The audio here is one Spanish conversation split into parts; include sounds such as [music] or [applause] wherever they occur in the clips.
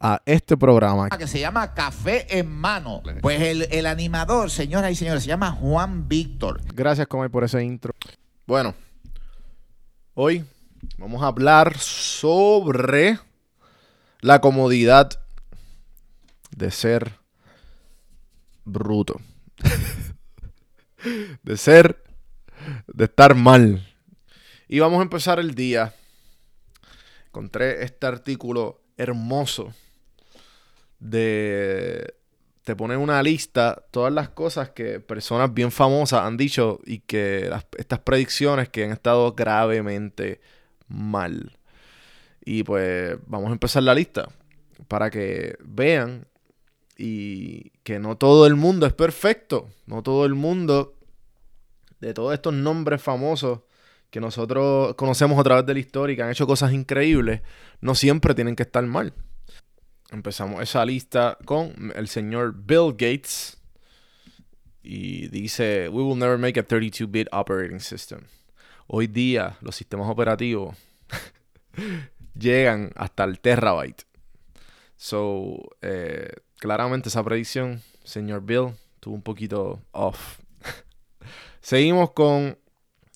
a este programa. Que se llama Café en Mano. Pues el, animador, señoras y señores, se llama Juan Víctor. Gracias, Comer, por ese intro. Bueno, hoy vamos a hablar sobre la comodidad de ser bruto. [laughs] de ser, de estar mal. Y vamos a empezar el día. Encontré este artículo hermoso de te ponen una lista todas las cosas que personas bien famosas han dicho y que estas predicciones que han estado gravemente mal. Y pues vamos a empezar la lista para que vean y que no todo el mundo es perfecto, no todo el mundo de todos estos nombres famosos que nosotros conocemos a través de la historia y que han hecho cosas increíbles, no siempre tienen que estar mal. Empezamos esa lista con el señor Bill Gates. Y dice, we will never make a 32-bit operating system. Hoy día los sistemas operativos [laughs] llegan hasta el terabyte. So, eh, claramente esa predicción, señor Bill, tuvo un poquito off. [laughs] Seguimos con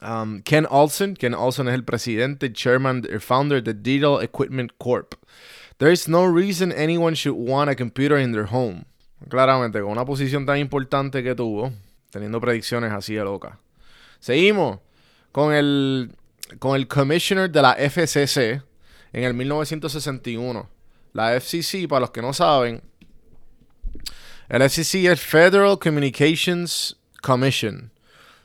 um, Ken Olsen. Ken Olsen es el presidente, chairman, founder de Digital Equipment Corp. There is no reason anyone should want a computer in their home. Claramente, con una posición tan importante que tuvo, teniendo predicciones así de locas. Seguimos con el, con el commissioner de la FCC en el 1961. La FCC, para los que no saben, el FCC es Federal Communications Commission.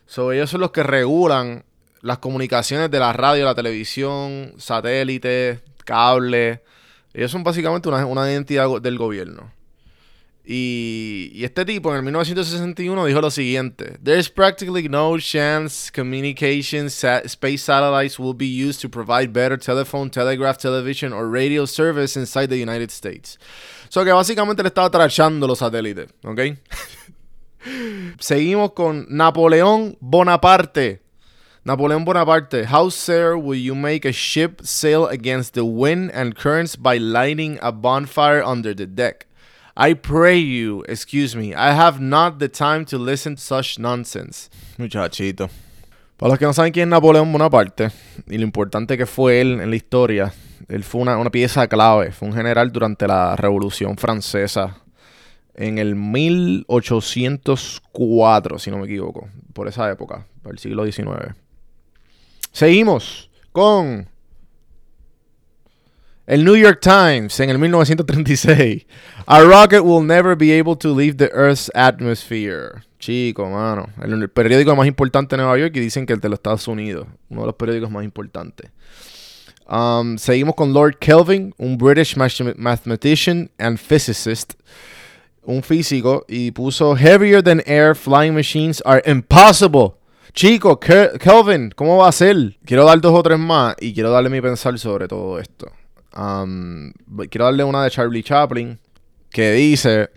So, ellos son los que regulan las comunicaciones de la radio, la televisión, satélite, cable, ellos son básicamente una, una identidad del gobierno. Y, y, este tipo en el 1961 dijo lo siguiente: There's practically no chance communications space satellites will be used to provide better telephone, telegraph, television or radio service inside the United States. So que básicamente le estaba trachando los satélites, ¿ok? [laughs] Seguimos con Napoleón Bonaparte. Napoleón Bonaparte, how sir will you make a ship sail against the wind and currents by lighting a bonfire under the deck? I pray you, excuse me, I have not the time to listen to such nonsense. Muchachito. Para los que no saben quién es Napoleón Bonaparte y lo importante que fue él en la historia, él fue una, una pieza clave, fue un general durante la Revolución Francesa en el 1804, si no me equivoco, por esa época, por el siglo XIX. Seguimos con el New York Times en el 1936. A rocket will never be able to leave the Earth's atmosphere. Chico, mano. El, periódico más importante de Nueva York y dicen que el de los Estados Unidos. Uno de los periódicos más importantes. Um, seguimos con Lord Kelvin, un British mathematician and physicist. Un físico. Y puso: Heavier than air flying machines are impossible. Chico, Kelvin, ¿cómo va a ser? Quiero dar dos o tres más y quiero darle mi pensar sobre todo esto. Quiero darle una de Charlie Chaplin que dice: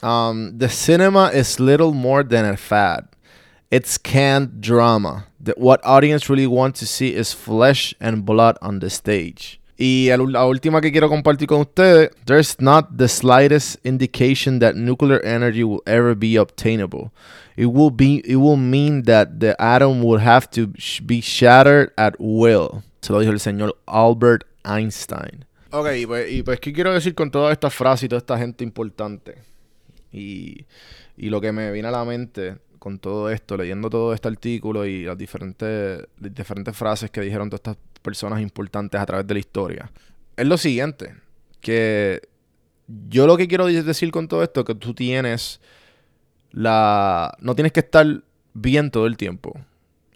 The cinema is little more than a fad. It's canned drama. That what audience really want to see is flesh and blood on the stage. Y la última que quiero compartir con ustedes, there's not the slightest indication that nuclear energy will ever be obtainable. It will be it will mean that the atom would have to be shattered at will. Se lo dijo el señor Albert Einstein. Ok, y pues, y pues, ¿qué quiero decir con todas estas frases y toda esta gente importante? Y, y lo que me viene a la mente con todo esto, leyendo todo este artículo y las diferentes, las diferentes frases que dijeron todas estas personas importantes a través de la historia, es lo siguiente, que yo lo que quiero decir con todo esto es que tú tienes la... no tienes que estar bien todo el tiempo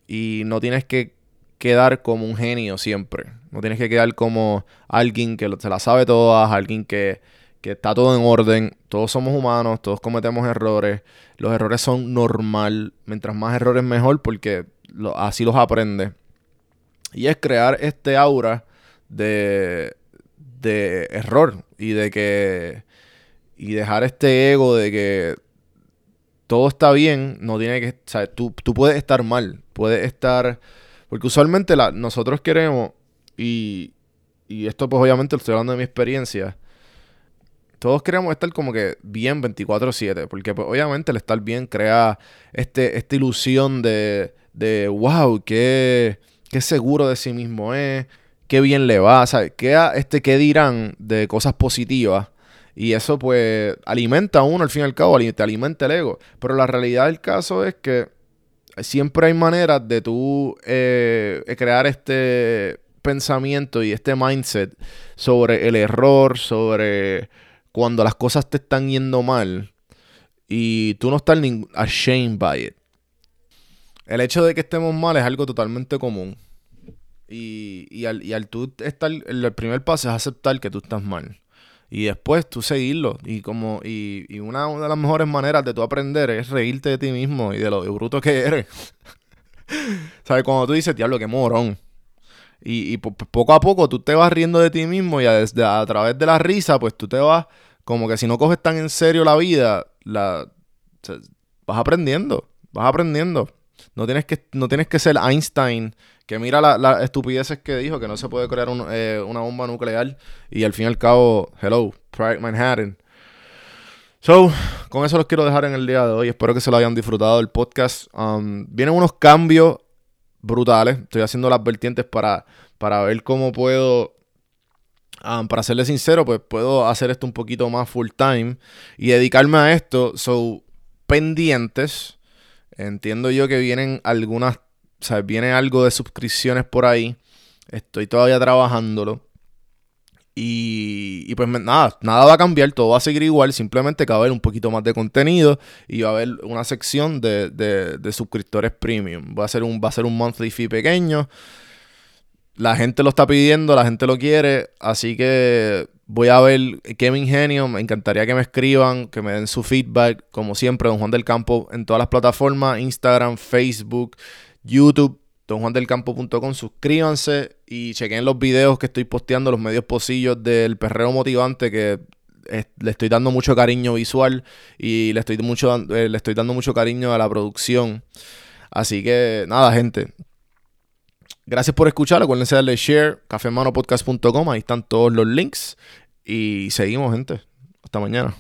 y no tienes que quedar como un genio siempre. No tienes que quedar como alguien que se la sabe todas, alguien que, que está todo en orden. Todos somos humanos, todos cometemos errores. Los errores son normal. Mientras más errores mejor porque así los aprende. Y es crear este aura de, de error y de que... Y dejar este ego de que todo está bien, no tiene que... O tú, tú puedes estar mal, puedes estar porque usualmente nosotros queremos, y, y esto pues obviamente lo estoy hablando de mi experiencia, todos queremos estar como que bien 24/7, porque pues obviamente el estar bien crea este, esta ilusión de, de wow, qué, qué seguro de sí mismo es, qué bien le va, ¿sabes? ¿Qué, este, qué dirán de cosas positivas? Y eso pues alimenta a uno al fin y al cabo, te alimenta el ego. Pero la realidad del caso es que siempre hay maneras de tú eh, crear este pensamiento y este mindset sobre el error, sobre cuando las cosas te están yendo mal y tú no estás ashamed by it. El hecho de que estemos mal es algo totalmente común. Y, y, al, y al tú estar, el primer paso es aceptar que tú estás mal y después tú seguirlo. Y como y, y una, de las mejores maneras de tú aprender es reírte de ti mismo y de lo bruto que eres. [laughs] ¿Sabes? Cuando tú dices, diablo, qué morón. Y, y poco a poco tú te vas riendo de ti mismo y a través de la risa, pues tú te vas, como que si no coges tan en serio la vida, la, vas aprendiendo, vas aprendiendo. No tienes que, no tienes que ser Einstein que mira las la estupideces que dijo, que no se puede crear eh, una bomba nuclear y al fin y al cabo, hello, Project Manhattan. So, con eso los quiero dejar en el día de hoy. Espero que se lo hayan disfrutado del podcast. Um, vienen unos cambios brutales. Estoy haciendo las vertientes para, para ver cómo puedo um, para serles sincero, pues puedo hacer esto un poquito más full time y dedicarme a esto. So, pendientes. Entiendo yo que vienen algunas o sea, viene algo de suscripciones por ahí. Estoy todavía trabajándolo. Y, y, pues nada, nada va a cambiar, todo va a seguir igual, simplemente que va a haber un poquito más de contenido y va a haber una sección de, de, suscriptores premium. Va a, ser un, va a ser un monthly fee pequeño. La gente lo está pidiendo, la gente lo quiere, así que voy a ver qué me ingenio. Me encantaría que me escriban, que me den su feedback, como siempre, Don Juan del Campo en todas las plataformas, Instagram, Facebook. YouTube, donjuandelcampo.com. Suscríbanse y chequen los videos que estoy posteando, los medios posillos del perreo motivante que le estoy dando mucho cariño visual y le estoy, mucho, eh, le estoy dando mucho cariño a la producción. Así que nada, gente. Gracias por escuchar. Acuérdense de darle share, cafemanopodcast.com. Ahí están todos los links. Y seguimos, gente. Hasta mañana.